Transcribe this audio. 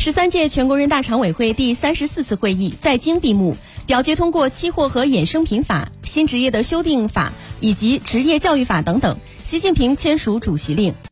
十三届全国人大常委会第三十四次会议在京闭幕表决通过期货和衍生品法新职业的修订法以及职业教育法等等。习近平签署主席令。